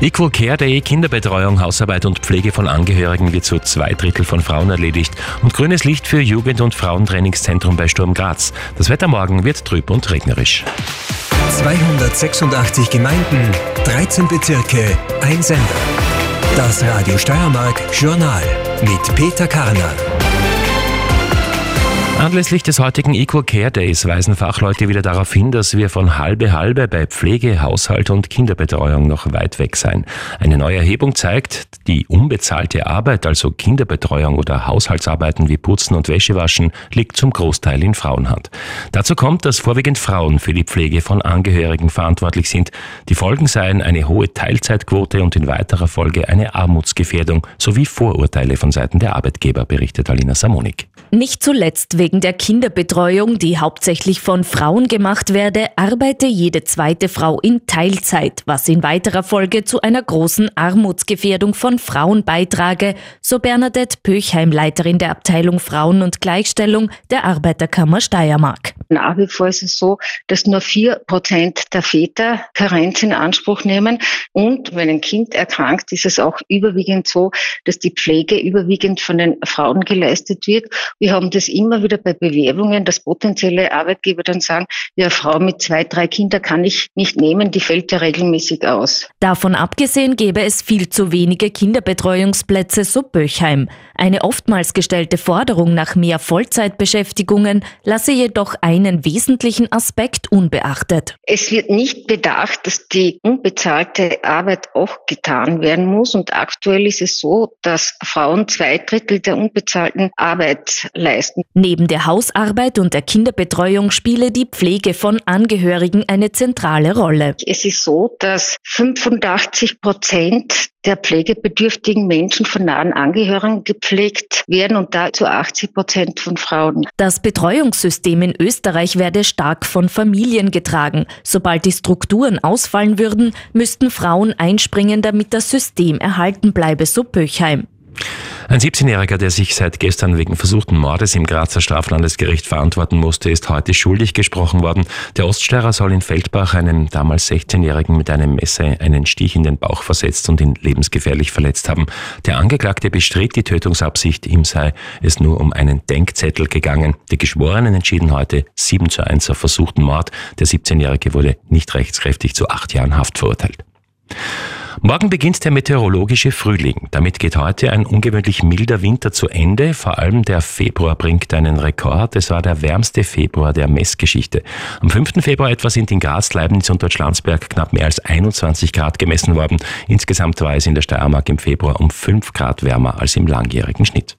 Equal Care Day, Kinderbetreuung, Hausarbeit und Pflege von Angehörigen wird zu zwei Drittel von Frauen erledigt und grünes Licht für Jugend- und Frauentrainingszentrum bei Sturm Graz. Das Wetter morgen wird trüb und regnerisch. 286 Gemeinden, 13 Bezirke, ein Sender. Das Radio Steiermark Journal mit Peter Karner. Anlässlich des heutigen Equal Care Days weisen Fachleute wieder darauf hin, dass wir von halbe halbe bei Pflege, Haushalt und Kinderbetreuung noch weit weg seien. Eine neue Erhebung zeigt, die unbezahlte Arbeit, also Kinderbetreuung oder Haushaltsarbeiten wie Putzen und Wäschewaschen, liegt zum Großteil in Frauenhand. Dazu kommt, dass vorwiegend Frauen für die Pflege von Angehörigen verantwortlich sind. Die Folgen seien eine hohe Teilzeitquote und in weiterer Folge eine Armutsgefährdung sowie Vorurteile von Seiten der Arbeitgeber, berichtet Alina Samonik. Nicht zuletzt wegen der Kinderbetreuung, die hauptsächlich von Frauen gemacht werde, arbeite jede zweite Frau in Teilzeit, was in weiterer Folge zu einer großen Armutsgefährdung von Frauen beitrage, so Bernadette Pöchheim, Leiterin der Abteilung Frauen und Gleichstellung der Arbeiterkammer Steiermark. Nach wie vor ist es so, dass nur vier Prozent der Väter Karenz in Anspruch nehmen. Und wenn ein Kind erkrankt, ist es auch überwiegend so, dass die Pflege überwiegend von den Frauen geleistet wird. Wir haben das immer wieder bei Bewerbungen, dass potenzielle Arbeitgeber dann sagen, ja, Frau mit zwei, drei Kindern kann ich nicht nehmen, die fällt ja regelmäßig aus. Davon abgesehen gäbe es viel zu wenige Kinderbetreuungsplätze, so Böchheim. Eine oftmals gestellte Forderung nach mehr Vollzeitbeschäftigungen lasse jedoch einen wesentlichen Aspekt unbeachtet. Es wird nicht bedacht, dass die unbezahlte Arbeit auch getan werden muss. Und aktuell ist es so, dass Frauen zwei Drittel der unbezahlten Arbeit leisten. Neben der Hausarbeit und der Kinderbetreuung spiele die Pflege von Angehörigen eine zentrale Rolle. Es ist so, dass 85 Prozent der pflegebedürftigen Menschen von nahen Angehörigen gepflegt werden und da zu 80 Prozent von Frauen. Das Betreuungssystem in Österreich werde stark von Familien getragen. Sobald die Strukturen ausfallen würden, müssten Frauen einspringen, damit das System erhalten bleibe, so Böchheim. Ein 17-Jähriger, der sich seit gestern wegen versuchten Mordes im Grazer Straflandesgericht verantworten musste, ist heute schuldig gesprochen worden. Der Oststeirer soll in Feldbach einem damals 16-Jährigen mit einem Messer einen Stich in den Bauch versetzt und ihn lebensgefährlich verletzt haben. Der Angeklagte bestritt die Tötungsabsicht, ihm sei es nur um einen Denkzettel gegangen. Die Geschworenen entschieden heute 7 zu 1 auf versuchten Mord. Der 17-Jährige wurde nicht rechtskräftig zu acht Jahren Haft verurteilt. Morgen beginnt der meteorologische Frühling. Damit geht heute ein ungewöhnlich milder Winter zu Ende. Vor allem der Februar bringt einen Rekord. Es war der wärmste Februar der Messgeschichte. Am 5. Februar etwa sind in Graz, Leibniz und Deutschlandsberg knapp mehr als 21 Grad gemessen worden. Insgesamt war es in der Steiermark im Februar um 5 Grad wärmer als im langjährigen Schnitt.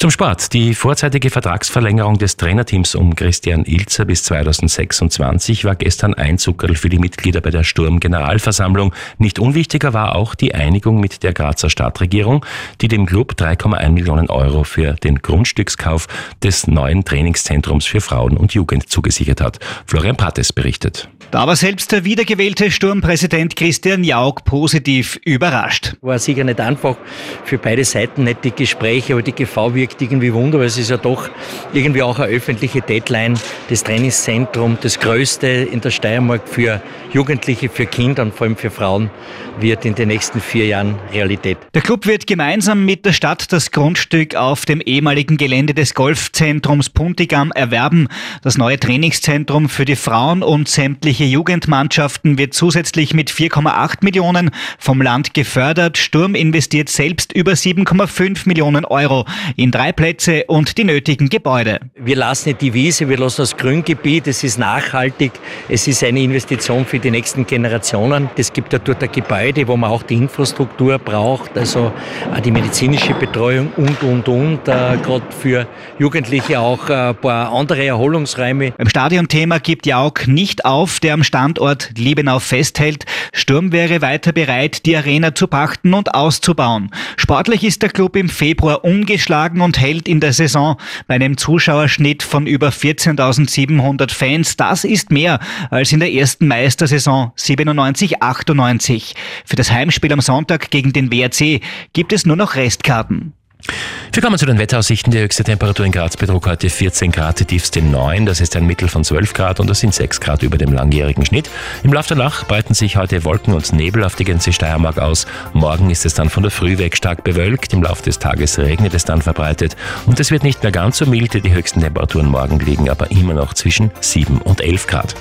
Zum Sport. Die vorzeitige Vertragsverlängerung des Trainerteams um Christian Ilzer bis 2026 war gestern ein Zuckerl für die Mitglieder bei der Sturm-Generalversammlung. Nicht unwichtiger war auch die Einigung mit der Grazer Stadtregierung, die dem Club 3,1 Millionen Euro für den Grundstückskauf des neuen Trainingszentrums für Frauen und Jugend zugesichert hat. Florian Pattes berichtet. Da war selbst der wiedergewählte Sturmpräsident Christian Jauch positiv überrascht. War sicher nicht einfach für beide Seiten, nicht die Gespräche, aber die GV wirkt irgendwie Wunder, weil es ist ja doch irgendwie auch eine öffentliche Deadline. Das Trainingszentrum, das größte in der Steiermark für Jugendliche, für Kinder und vor allem für Frauen, wird in den nächsten vier Jahren Realität. Der Club wird gemeinsam mit der Stadt das Grundstück auf dem ehemaligen Gelände des Golfzentrums Puntigam erwerben. Das neue Trainingszentrum für die Frauen und sämtliche Jugendmannschaften wird zusätzlich mit 4,8 Millionen vom Land gefördert. Sturm investiert selbst über 7,5 Millionen Euro in drei Plätze und die nötigen Gebäude. Wir lassen die Wiese, wir lassen das Grüngebiet. Es ist nachhaltig, es ist eine Investition für die nächsten Generationen. Es gibt ja dort ein Gebäude, wo man auch die Infrastruktur braucht, also die medizinische Betreuung und, und, und. Äh, Gerade für Jugendliche auch ein paar andere Erholungsräume. Beim Stadionthema gibt Jauch nicht auf, der am Standort Liebenau festhält. Sturm wäre weiter bereit, die Arena zu pachten und auszubauen. Sportlich ist der Club im Februar ungeschlagen und hält in der Saison bei einem Zuschauerschnitt von über 14.700 Fans. Das ist mehr als in der ersten Meistersaison 97-98. Für das Heimspiel am Sonntag gegen den WRC gibt es nur noch Restkarten. Wir kommen zu den Wetteraussichten. Die höchste Temperatur in Graz betrug heute 14 Grad, die tiefste 9. Das ist ein Mittel von 12 Grad und das sind 6 Grad über dem langjährigen Schnitt. Im Laufe der Nacht breiten sich heute Wolken und Nebel auf die ganze Steiermark aus. Morgen ist es dann von der Früh weg stark bewölkt. Im Laufe des Tages regnet es dann verbreitet und es wird nicht mehr ganz so mild. Die höchsten Temperaturen morgen liegen aber immer noch zwischen 7 und 11 Grad.